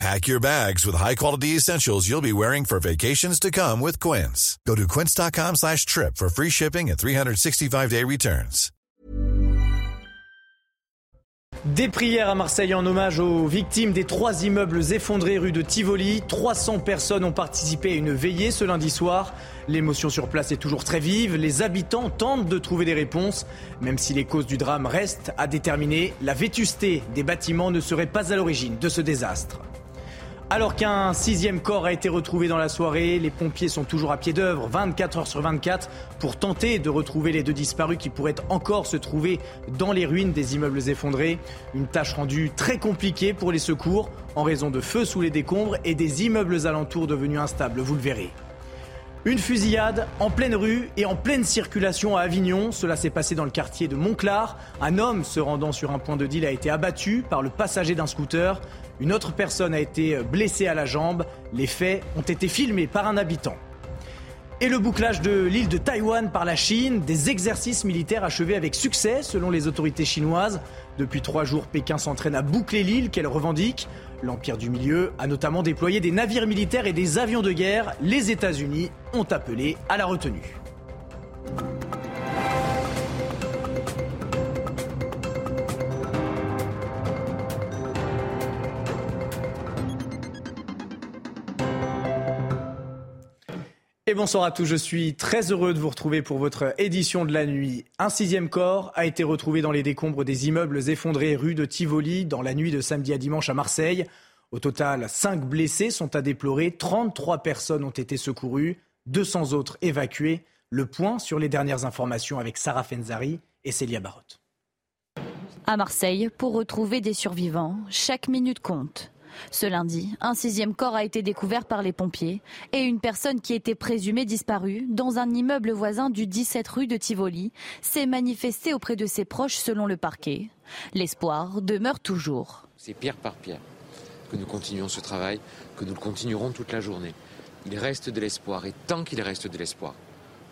Pack your bags with high-quality essentials you'll be wearing for vacations to come with Quince. Go to quince.com slash trip for free shipping and 365-day returns. Des prières à Marseille en hommage aux victimes des trois immeubles effondrés rue de Tivoli. 300 personnes ont participé à une veillée ce lundi soir. L'émotion sur place est toujours très vive. Les habitants tentent de trouver des réponses. Même si les causes du drame restent à déterminer, la vétusté des bâtiments ne serait pas à l'origine de ce désastre. Alors qu'un sixième corps a été retrouvé dans la soirée, les pompiers sont toujours à pied d'œuvre, 24 heures sur 24, pour tenter de retrouver les deux disparus qui pourraient encore se trouver dans les ruines des immeubles effondrés. Une tâche rendue très compliquée pour les secours en raison de feux sous les décombres et des immeubles alentours devenus instables, vous le verrez. Une fusillade en pleine rue et en pleine circulation à Avignon. Cela s'est passé dans le quartier de Montclar. Un homme se rendant sur un point de deal a été abattu par le passager d'un scooter. Une autre personne a été blessée à la jambe. Les faits ont été filmés par un habitant. Et le bouclage de l'île de Taïwan par la Chine, des exercices militaires achevés avec succès selon les autorités chinoises. Depuis trois jours, Pékin s'entraîne à boucler l'île qu'elle revendique. L'Empire du Milieu a notamment déployé des navires militaires et des avions de guerre. Les États-Unis ont appelé à la retenue. Bonsoir à tous, je suis très heureux de vous retrouver pour votre édition de la nuit. Un sixième corps a été retrouvé dans les décombres des immeubles effondrés rue de Tivoli dans la nuit de samedi à dimanche à Marseille. Au total, 5 blessés sont à déplorer, 33 personnes ont été secourues, 200 autres évacuées. Le point sur les dernières informations avec Sarah Fenzari et Célia Barotte. À Marseille, pour retrouver des survivants, chaque minute compte. Ce lundi, un sixième corps a été découvert par les pompiers et une personne qui était présumée disparue dans un immeuble voisin du 17 rue de Tivoli s'est manifestée auprès de ses proches selon le parquet. L'espoir demeure toujours. C'est pierre par pierre que nous continuons ce travail, que nous le continuerons toute la journée. Il reste de l'espoir et tant qu'il reste de l'espoir,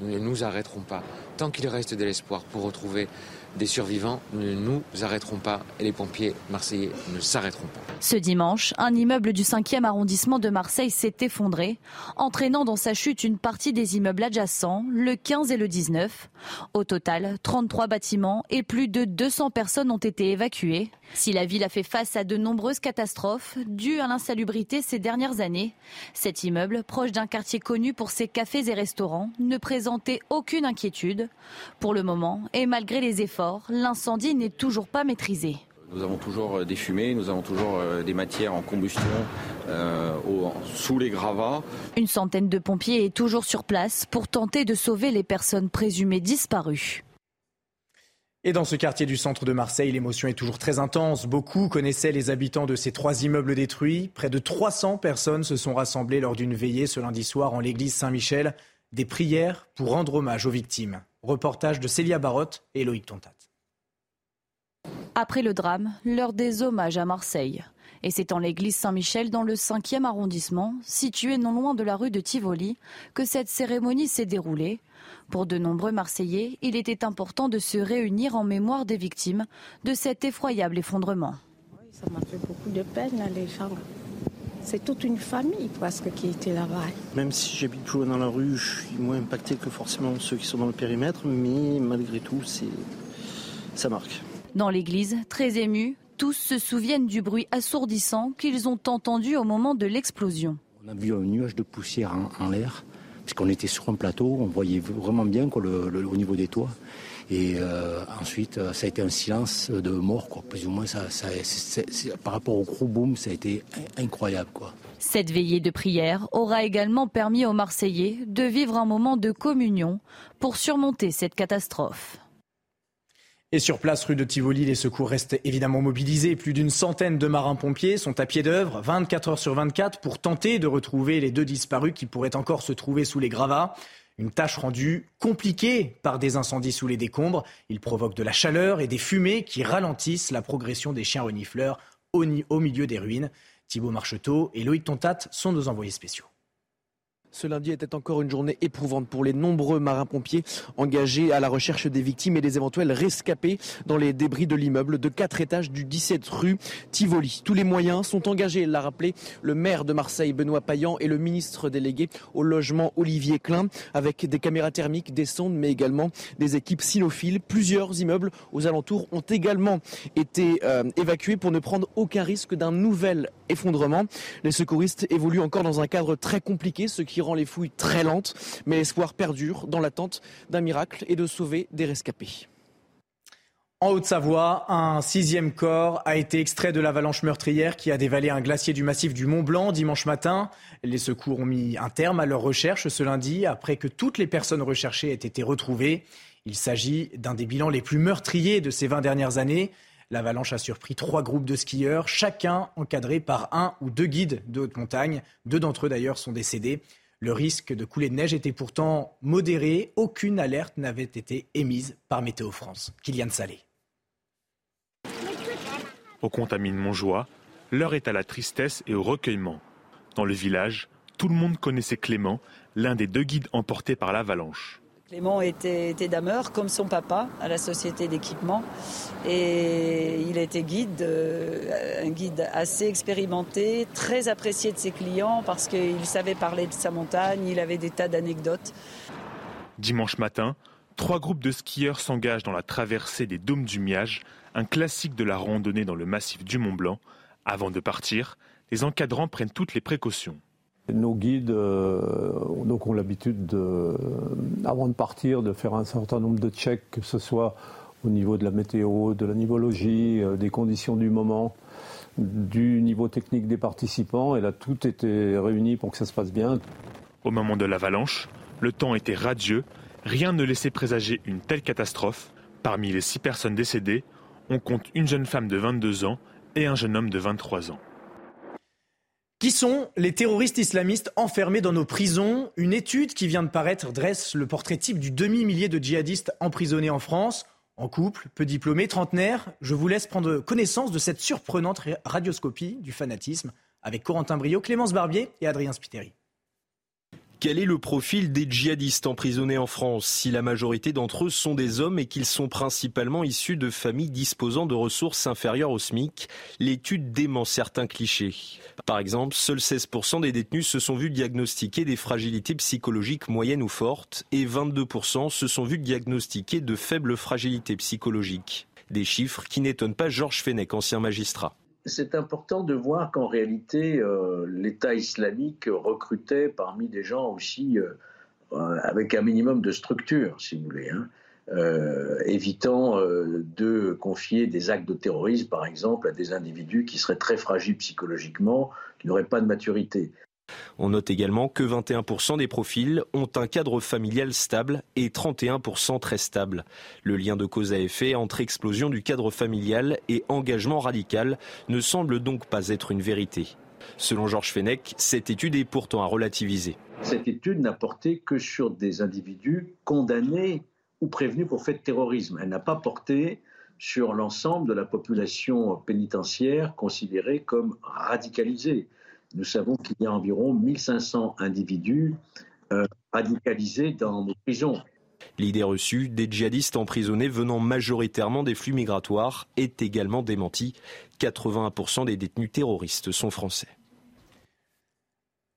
nous ne nous arrêterons pas. Tant qu'il reste de l'espoir pour retrouver des survivants, ne nous arrêterons pas et les pompiers marseillais ne s'arrêteront pas. Ce dimanche, un immeuble du 5e arrondissement de Marseille s'est effondré, entraînant dans sa chute une partie des immeubles adjacents, le 15 et le 19. Au total, 33 bâtiments et plus de 200 personnes ont été évacuées. Si la ville a fait face à de nombreuses catastrophes dues à l'insalubrité ces dernières années, cet immeuble, proche d'un quartier connu pour ses cafés et restaurants, ne présentait aucune inquiétude. Pour le moment, et malgré les efforts, l'incendie n'est toujours pas maîtrisé. Nous avons toujours des fumées, nous avons toujours des matières en combustion euh, au, sous les gravats. Une centaine de pompiers est toujours sur place pour tenter de sauver les personnes présumées disparues. Et dans ce quartier du centre de Marseille, l'émotion est toujours très intense. Beaucoup connaissaient les habitants de ces trois immeubles détruits. Près de 300 personnes se sont rassemblées lors d'une veillée ce lundi soir en l'église Saint-Michel. Des prières pour rendre hommage aux victimes. Reportage de Célia Barotte et Loïc Tontat. Après le drame, l'heure des hommages à Marseille. Et c'est en l'église Saint-Michel, dans le 5e arrondissement, situé non loin de la rue de Tivoli, que cette cérémonie s'est déroulée. Pour de nombreux Marseillais, il était important de se réunir en mémoire des victimes de cet effroyable effondrement. Oui, ça m'a fait beaucoup de peine, là, les gens. C'est toute une famille presque qui était là-bas. Même si j'habite plus loin dans la rue, je suis moins impacté que forcément ceux qui sont dans le périmètre, mais malgré tout, c'est ça marque. Dans l'église, très émus, tous se souviennent du bruit assourdissant qu'ils ont entendu au moment de l'explosion. On a vu un nuage de poussière en, en l'air, puisqu'on était sur un plateau, on voyait vraiment bien quoi, le, le, au niveau des toits. Et euh, ensuite, ça a été un silence de mort, quoi. plus ou moins. Ça, par rapport au gros boom, ça a été incroyable. Quoi. Cette veillée de prière aura également permis aux Marseillais de vivre un moment de communion pour surmonter cette catastrophe. Et sur place, rue de Tivoli, les secours restent évidemment mobilisés. Plus d'une centaine de marins-pompiers sont à pied d'œuvre, 24 heures sur 24, pour tenter de retrouver les deux disparus qui pourraient encore se trouver sous les gravats. Une tâche rendue compliquée par des incendies sous les décombres. Ils provoquent de la chaleur et des fumées qui ralentissent la progression des chiens renifleurs au, au milieu des ruines. Thibaut Marcheteau et Loïc Tontat sont nos envoyés spéciaux. Ce lundi était encore une journée éprouvante pour les nombreux marins-pompiers engagés à la recherche des victimes et des éventuels rescapés dans les débris de l'immeuble de 4 étages du 17 rue Tivoli. Tous les moyens sont engagés, l'a rappelé le maire de Marseille, Benoît Payan, et le ministre délégué au logement, Olivier Klein, avec des caméras thermiques, des sondes, mais également des équipes cynophiles. Plusieurs immeubles aux alentours ont également été euh, évacués pour ne prendre aucun risque d'un nouvel effondrement. Les secouristes évoluent encore dans un cadre très compliqué, ce qui rend les fouilles très lentes, mais l'espoir perdure dans l'attente d'un miracle et de sauver des rescapés. En Haute-Savoie, un sixième corps a été extrait de l'avalanche meurtrière qui a dévalé un glacier du massif du Mont Blanc dimanche matin. Les secours ont mis un terme à leur recherche ce lundi après que toutes les personnes recherchées aient été retrouvées. Il s'agit d'un des bilans les plus meurtriers de ces 20 dernières années. L'avalanche a surpris trois groupes de skieurs, chacun encadré par un ou deux guides de haute montagne. Deux d'entre eux d'ailleurs sont décédés. Le risque de couler de neige était pourtant modéré. Aucune alerte n'avait été émise par Météo France. Kylian Salé. Au contamine Montjoie, l'heure est à la tristesse et au recueillement. Dans le village, tout le monde connaissait Clément, l'un des deux guides emportés par l'avalanche. Clément était, dameur comme son papa à la société d'équipement et il était guide, euh, un guide assez expérimenté, très apprécié de ses clients parce qu'il savait parler de sa montagne, il avait des tas d'anecdotes. Dimanche matin, trois groupes de skieurs s'engagent dans la traversée des Dômes du Miage, un classique de la randonnée dans le massif du Mont Blanc. Avant de partir, les encadrants prennent toutes les précautions. Nos guides euh, donc ont l'habitude, de, avant de partir, de faire un certain nombre de checks, que ce soit au niveau de la météo, de la nivologie, euh, des conditions du moment, du niveau technique des participants. Et là, tout était réuni pour que ça se passe bien. Au moment de l'avalanche, le temps était radieux. Rien ne laissait présager une telle catastrophe. Parmi les six personnes décédées, on compte une jeune femme de 22 ans et un jeune homme de 23 ans. Qui sont les terroristes islamistes enfermés dans nos prisons? Une étude qui vient de paraître dresse le portrait type du demi-millier de djihadistes emprisonnés en France. En couple, peu diplômés, trentenaires, je vous laisse prendre connaissance de cette surprenante radioscopie du fanatisme avec Corentin Brio, Clémence Barbier et Adrien Spiteri. Quel est le profil des djihadistes emprisonnés en France Si la majorité d'entre eux sont des hommes et qu'ils sont principalement issus de familles disposant de ressources inférieures au SMIC, l'étude dément certains clichés. Par exemple, seuls 16% des détenus se sont vus diagnostiquer des fragilités psychologiques moyennes ou fortes et 22% se sont vus diagnostiquer de faibles fragilités psychologiques. Des chiffres qui n'étonnent pas Georges Fenech, ancien magistrat c'est important de voir qu'en réalité, euh, l'État islamique recrutait parmi des gens aussi euh, euh, avec un minimum de structure, si vous voulez, hein, évitant de confier des actes de terrorisme, par exemple, à des individus qui seraient très fragiles psychologiquement, qui n'auraient pas de maturité. On note également que 21% des profils ont un cadre familial stable et 31% très stable. Le lien de cause à effet entre explosion du cadre familial et engagement radical ne semble donc pas être une vérité. Selon Georges Fenech, cette étude est pourtant à relativiser. Cette étude n'a porté que sur des individus condamnés ou prévenus pour fait de terrorisme. Elle n'a pas porté sur l'ensemble de la population pénitentiaire considérée comme radicalisée nous savons qu'il y a environ 1500 individus euh, radicalisés dans nos prisons. L'idée reçue des djihadistes emprisonnés venant majoritairement des flux migratoires est également démentie. 81% des détenus terroristes sont français.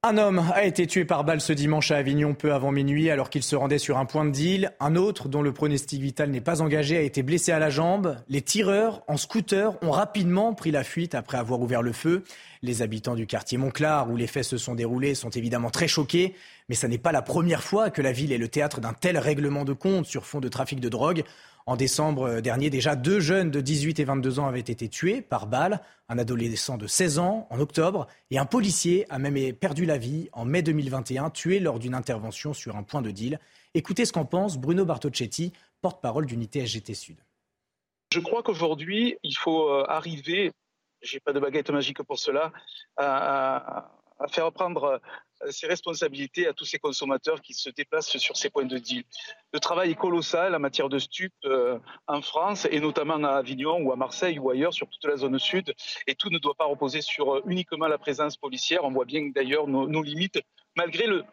Un homme a été tué par balle ce dimanche à Avignon peu avant minuit alors qu'il se rendait sur un point de deal. Un autre, dont le pronostic vital n'est pas engagé, a été blessé à la jambe. Les tireurs en scooter ont rapidement pris la fuite après avoir ouvert le feu. Les habitants du quartier Montclar, où les faits se sont déroulés, sont évidemment très choqués. Mais ce n'est pas la première fois que la ville est le théâtre d'un tel règlement de compte sur fond de trafic de drogue. En décembre dernier, déjà deux jeunes de 18 et 22 ans avaient été tués par balle, un adolescent de 16 ans en octobre, et un policier a même perdu la vie en mai 2021, tué lors d'une intervention sur un point de deal. Écoutez ce qu'en pense Bruno Bartocchetti, porte-parole d'unité SGT Sud. Je crois qu'aujourd'hui, il faut euh, arriver, j'ai pas de baguette magique pour cela, à, faire prendre ses responsabilités à tous ces consommateurs qui se déplacent sur ces points de deal. Le travail est colossal en matière de stupes en France et notamment à Avignon ou à Marseille ou ailleurs sur toute la zone sud. Et tout ne doit pas reposer sur uniquement la présence policière. On voit bien d'ailleurs nos, limites malgré le,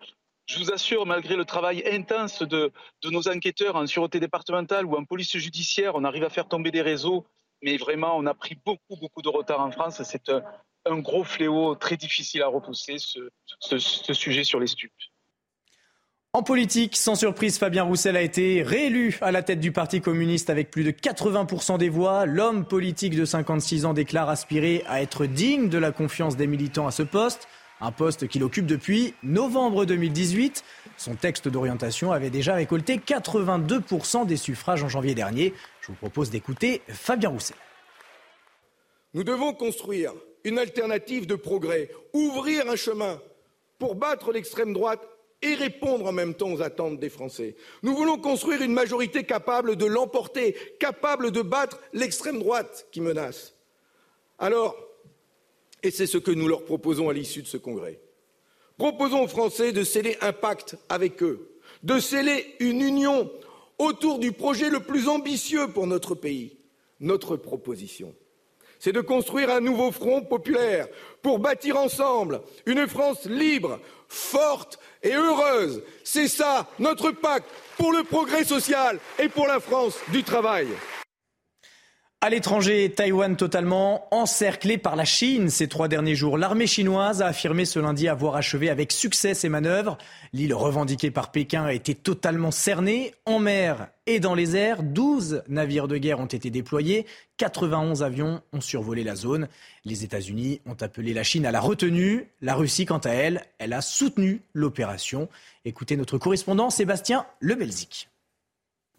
je vous assure, malgré le travail intense de, nos enquêteurs en sûreté départementale ou en police judiciaire, on arrive à faire tomber des réseaux, mais vraiment, on a pris beaucoup, beaucoup de retard en France. C'est gros fléau très difficile à repousser, ce, sujet sur les stupes. En politique, sans surprise, Fabien Roussel a été réélu à la tête du Parti communiste avec plus de 80% des voix. L'homme politique de 56 ans déclare aspirer à être digne de la confiance des militants à ce poste un poste qu'il occupe depuis novembre 2018. Son texte d'orientation avait déjà récolté 82% des suffrages en janvier dernier. Je vous propose d'écouter Fabien Roussel. Nous devons construire une alternative de progrès, ouvrir un chemin pour battre l'extrême droite et répondre en même temps aux attentes des Français. Nous voulons construire une majorité capable de l'emporter, capable de battre l'extrême droite qui menace. Alors, et c'est ce que nous leur proposons à l'issue de ce congrès. Proposons aux Français de sceller un pacte avec eux, de sceller une union autour du projet le plus ambitieux pour notre pays. Notre proposition, c'est de construire un nouveau front populaire pour bâtir ensemble une France libre, forte et heureuse. C'est ça notre pacte pour le progrès social et pour la France du travail. À l'étranger, Taïwan totalement encerclé par la Chine ces trois derniers jours. L'armée chinoise a affirmé ce lundi avoir achevé avec succès ses manœuvres. L'île revendiquée par Pékin a été totalement cernée en mer et dans les airs. 12 navires de guerre ont été déployés. 91 avions ont survolé la zone. Les États-Unis ont appelé la Chine à la retenue. La Russie, quant à elle, elle a soutenu l'opération. Écoutez notre correspondant Sébastien Lebelzik.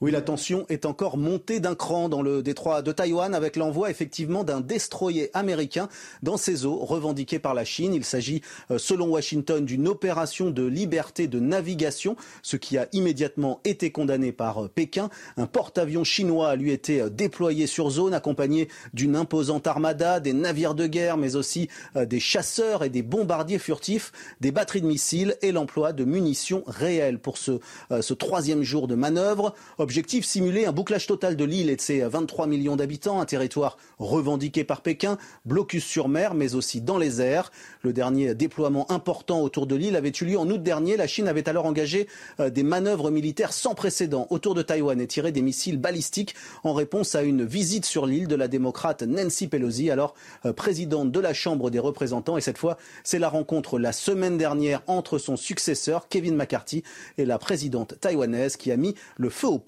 Oui, la tension est encore montée d'un cran dans le détroit de Taïwan avec l'envoi effectivement d'un destroyer américain dans ses eaux revendiquées par la Chine. Il s'agit, euh, selon Washington, d'une opération de liberté de navigation, ce qui a immédiatement été condamné par euh, Pékin. Un porte-avions chinois a lui été euh, déployé sur zone, accompagné d'une imposante armada, des navires de guerre, mais aussi des chasseurs et des bombardiers furtifs, des batteries de missiles et l'emploi de munitions réelles pour ce, troisième jour de manœuvre. Simuler un bouclage total de l'île et de ses 23 millions d'habitants, un territoire revendiqué par Pékin, blocus sur mer, mais aussi dans les airs. Le dernier déploiement important autour de l'île avait eu lieu en août dernier. La Chine avait alors engagé euh, des manœuvres militaires sans précédent autour de Taïwan et tiré des missiles balistiques en réponse à une visite sur l'île de la démocrate Nancy Pelosi, alors euh, présidente de la Chambre des représentants. Et cette fois, c'est la rencontre la semaine dernière entre son successeur, Kevin McCarthy, et la présidente taïwanaise qui a mis le feu aux.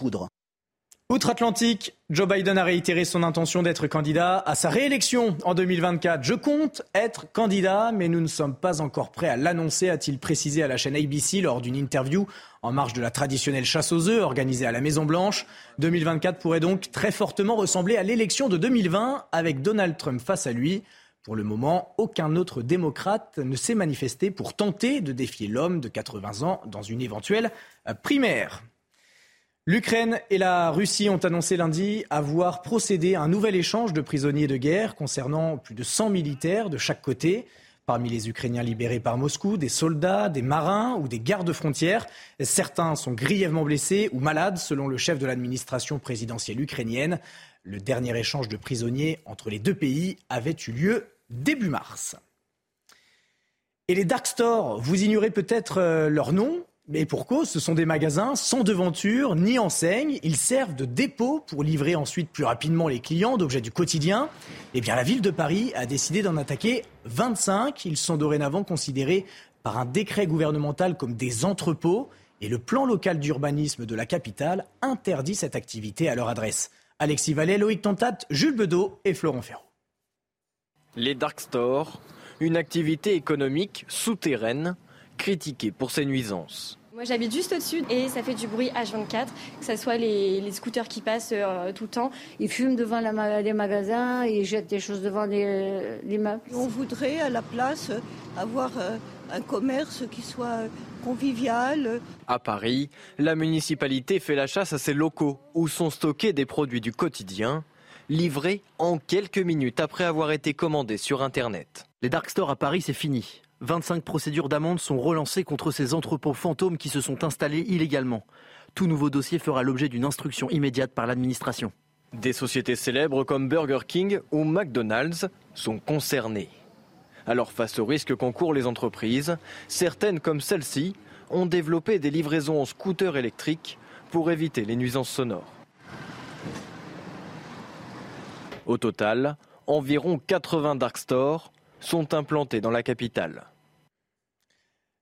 Outre-Atlantique, Joe Biden a réitéré son intention d'être candidat à sa réélection en 2024. Je compte être candidat, mais nous ne sommes pas encore prêts à l'annoncer, a-t-il précisé à la chaîne ABC lors d'une interview en marge de la traditionnelle chasse aux œufs organisée à la Maison-Blanche. 2024 pourrait donc très fortement ressembler à l'élection de 2020 avec Donald Trump face à lui. Pour le moment, aucun autre démocrate ne s'est manifesté pour tenter de défier l'homme de 80 ans dans une éventuelle primaire. L'Ukraine et la Russie ont annoncé lundi avoir procédé à un nouvel échange de prisonniers de guerre concernant plus de 100 militaires de chaque côté. Parmi les Ukrainiens libérés par Moscou, des soldats, des marins ou des gardes frontières. Certains sont grièvement blessés ou malades, selon le chef de l'administration présidentielle ukrainienne. Le dernier échange de prisonniers entre les deux pays avait eu lieu début mars. Et les dark stores, vous ignorez peut-être euh, leur nom, mais pour cause, ce sont des magasins sans devanture ni enseigne. Ils servent de dépôt pour livrer ensuite plus rapidement les clients d'objets du quotidien. Eh bien, la ville de Paris a décidé d'en attaquer 25. Ils sont dorénavant considérés par un décret gouvernemental comme des entrepôts. Et le plan local d'urbanisme de la capitale interdit cette activité à leur adresse. Alexis Vallet, Loïc Tantat, Jules Bedeau et Florent Ferraud. Les dark stores, une activité économique souterraine critiqué pour ses nuisances. Moi j'habite juste au-dessus et ça fait du bruit H24, que ce soit les, scooters qui passent euh, tout le temps. Ils fument devant les magasins, ils jettent des choses devant les, meubles. On voudrait à la place avoir euh, un commerce qui soit convivial. À Paris, la municipalité fait la chasse à ses locaux où sont stockés des produits du quotidien livrés en quelques minutes après avoir été commandés sur Internet. Les dark stores à Paris, c'est fini. 25 procédures d'amende sont relancées contre ces entrepôts fantômes qui se sont installés illégalement. Tout nouveau dossier fera l'objet d'une instruction immédiate par l'administration. Des sociétés célèbres comme Burger King ou McDonald's sont concernées. Alors face aux risques qu'encourent les entreprises, certaines comme celle-ci ont développé des livraisons en scooter électriques pour éviter les nuisances sonores. Au total, environ 80 dark stores sont implantés dans la capitale.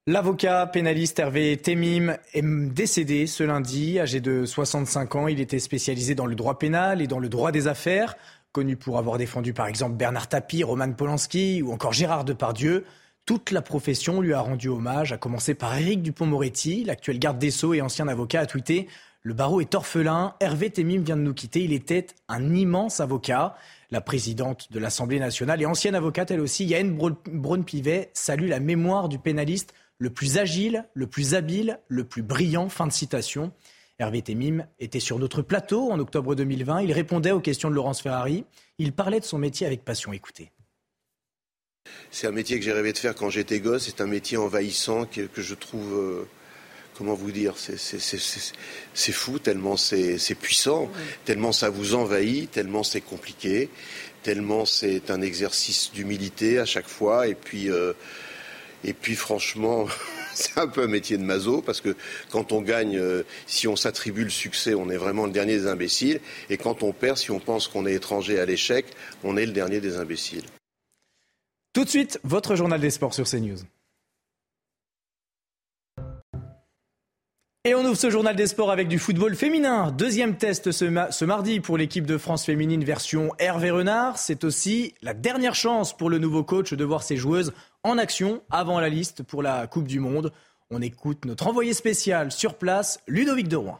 L'avocat pénaliste Hervé Temim est décédé ce lundi, âgé de 65 ans. Il était spécialisé dans le droit pénal et dans le droit des affaires, connu pour avoir défendu par exemple Bernard Tapie, Roman Polanski ou encore Gérard Depardieu. Toute la profession lui a rendu hommage, à commencer par Éric Dupont-Moretti, l'actuel garde des Sceaux et ancien avocat, a tweeté Le barreau est orphelin, Hervé Temim vient de nous quitter, il était un immense avocat. La présidente de l'Assemblée nationale et ancienne avocate, elle aussi, Yael Braun-Pivet, salue la mémoire du pénaliste le plus agile, le plus habile, le plus brillant. Fin de citation. Hervé Temim était sur notre plateau en octobre 2020. Il répondait aux questions de Laurence Ferrari. Il parlait de son métier avec passion. Écoutez. C'est un métier que j'ai rêvé de faire quand j'étais gosse. C'est un métier envahissant que, je trouve. Euh, comment vous dire C'est fou, tellement c'est puissant, tellement ça vous envahit, tellement c'est compliqué, tellement c'est un exercice d'humilité à chaque fois. Et puis. Euh, et puis franchement, c'est un peu un métier de maso parce que quand on gagne, euh, si on s'attribue le succès, on est vraiment le dernier des imbéciles. Et quand on perd, si on pense qu'on est étranger à l'échec, on est le dernier des imbéciles. Tout de suite, votre journal des sports sur CNews. Et on ouvre ce journal des sports avec du football féminin. Deuxième test ce, mardi pour l'équipe de France féminine version Hervé Renard. C'est aussi la dernière chance pour le nouveau coach de voir ses joueuses en action avant la liste pour la Coupe du Monde. On écoute notre envoyé spécial sur place, Ludovic de Rouen.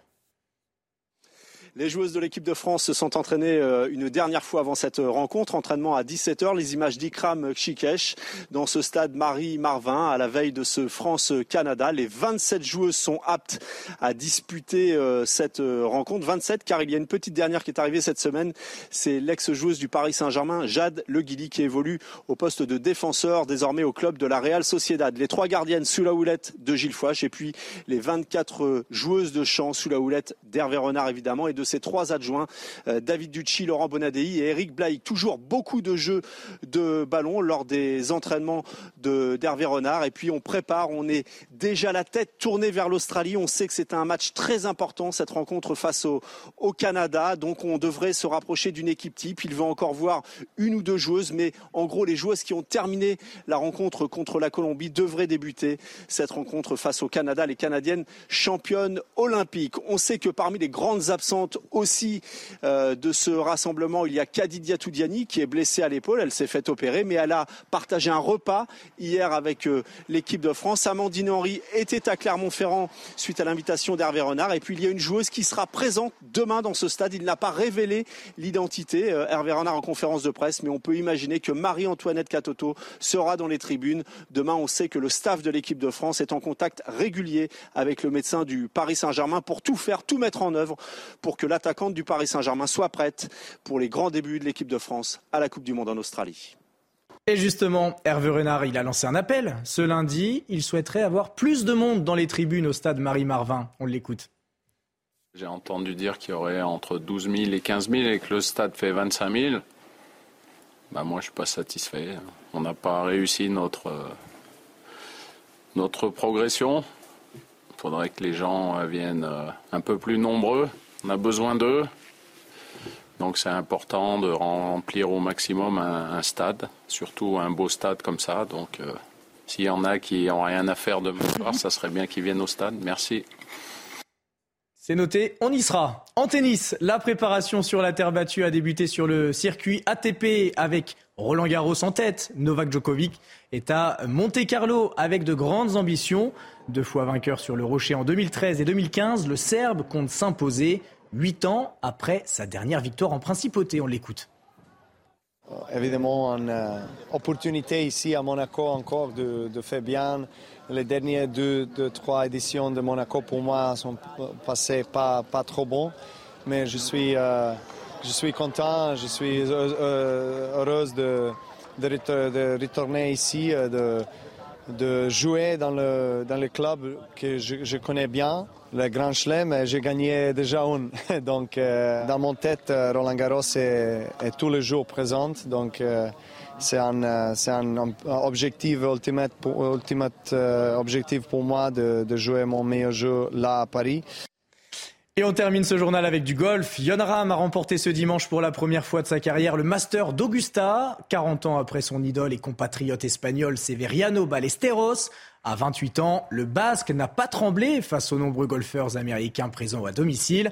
Les joueuses de l'équipe de France se sont entraînées euh, une dernière fois avant cette rencontre. Entraînement à 17h. Les images d'Ikram Chikesh dans ce stade Marie-Marvin à la veille de ce France-Canada. Les 27 joueuses sont aptes à disputer euh, cette euh, rencontre. 27 car il y a une petite dernière qui est arrivée cette semaine. C'est l'ex-joueuse du Paris Saint-Germain, Jade Le Guili, qui évolue au poste de défenseur désormais au club de la Real Sociedad. Les trois gardiennes sous la houlette de Gilles Fouache et puis les 24 joueuses de champ sous la houlette d'Hervé Renard évidemment ses trois adjoints, euh, David Ducci, Laurent Bonadei et Eric Blaïc. Toujours beaucoup de jeux de ballon lors des entraînements d'Hervé Renard. Et puis on prépare, on est déjà la tête tournée vers l'Australie. On sait que c'est un match très important, cette rencontre face au, au Canada. Donc on devrait se rapprocher d'une équipe type. Il va encore voir une ou deux joueuses, mais en gros les joueuses qui ont terminé la rencontre contre la Colombie devraient débuter cette rencontre face au Canada. Les Canadiennes championnes olympiques. On sait que parmi les grandes absentes aussi euh, de ce rassemblement, il y a Kadidia Toudiani qui est blessée à l'épaule. Elle s'est fait opérer, mais elle a partagé un repas hier avec euh, l'équipe de France. Amandine Henry était à Clermont-Ferrand suite à l'invitation d'Hervé Renard. Et puis il y a une joueuse qui sera présente demain dans ce stade. Il n'a pas révélé l'identité, euh, Hervé Renard en conférence de presse, mais on peut imaginer que Marie-Antoinette Catoto sera dans les tribunes. Demain, on sait que le staff de l'équipe de France est en contact régulier avec le médecin du Paris Saint-Germain pour tout faire, tout mettre en œuvre pour que que l'attaquante du Paris Saint-Germain soit prête pour les grands débuts de l'équipe de France à la Coupe du Monde en Australie. Et justement, Hervé Renard, il a lancé un appel. Ce lundi, il souhaiterait avoir plus de monde dans les tribunes au stade Marie-Marvin. On l'écoute. J'ai entendu dire qu'il y aurait entre 12 000 et 15 000 et que le stade fait 25 000. Bah moi, je ne suis pas satisfait. On n'a pas réussi notre, notre progression. Il faudrait que les gens viennent euh, un peu plus nombreux. On a besoin d'eux. Donc c'est important de remplir au maximum un, stade, surtout un beau stade comme ça. Donc euh, s'il y en a qui n'ont rien à faire demain soir, ça serait bien qu'ils viennent au stade. Merci. C'est noté, on y sera. En tennis, la préparation sur la terre battue a débuté sur le circuit ATP avec Roland Garros en tête. Novak Djokovic est à Monte Carlo avec de grandes ambitions. Deux fois vainqueur sur le Rocher en 2013 et 2015, le Serbe compte s'imposer huit ans après sa dernière victoire en principauté. On l'écoute. Euh, évidemment, une euh, opportunité ici à Monaco encore de, faire bien. Les dernières deux, trois éditions de Monaco pour moi sont passées pas, trop bon, mais je suis, euh, je suis content, je suis heureuse de, de, retourner ici, de, de jouer dans le, dans le club que je, connais bien, le Grand Chelem, j'ai gagné déjà une. Donc, euh, dans mon tête, euh, Roland Garros est, est tous les jours présent. Donc, euh, c'est un, un, objectif ultimate pour, objectif pour moi de, de jouer mon meilleur jeu là à Paris. Et on termine ce journal avec du golf. Yon Ram a remporté ce dimanche pour la première fois de sa carrière le Master d'Augusta. 40 ans après son idole et compatriote espagnol Severiano Ballesteros. À 28 ans, le Basque n'a pas tremblé face aux nombreux golfeurs américains présents à domicile.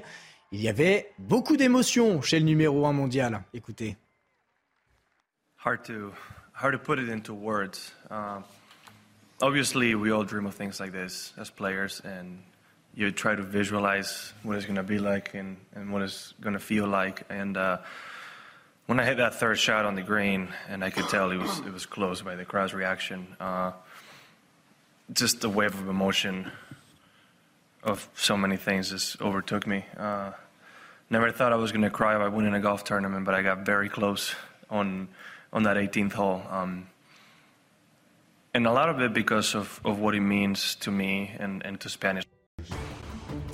Il y avait beaucoup d'émotions chez le numéro 1 mondial. Écoutez. Hard to, hard to put it into words. Uh, obviously, we all dream of things like this as players you try to visualize what it's going to be like and, and what it's going to feel like. And uh, when I hit that third shot on the green, and I could tell it was it was close by the crowd's reaction, uh, just the wave of emotion of so many things just overtook me. Uh, never thought I was going to cry by winning a golf tournament, but I got very close on on that 18th hole. Um, and a lot of it because of, of what it means to me and, and to Spanish.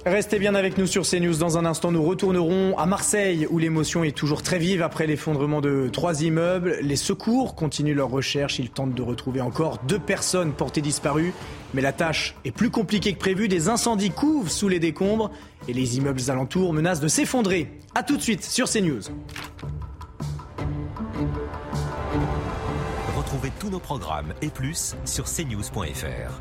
Restez bien avec nous sur CNews. Dans un instant, nous retournerons à Marseille où l'émotion est toujours très vive après l'effondrement de trois immeubles. Les secours continuent leur recherche. Ils tentent de retrouver encore deux personnes portées disparues. Mais la tâche est plus compliquée que prévu. Des incendies couvent sous les décombres et les immeubles alentours menacent de s'effondrer. A tout de suite sur CNews. Retrouvez tous nos programmes et plus sur cnews.fr.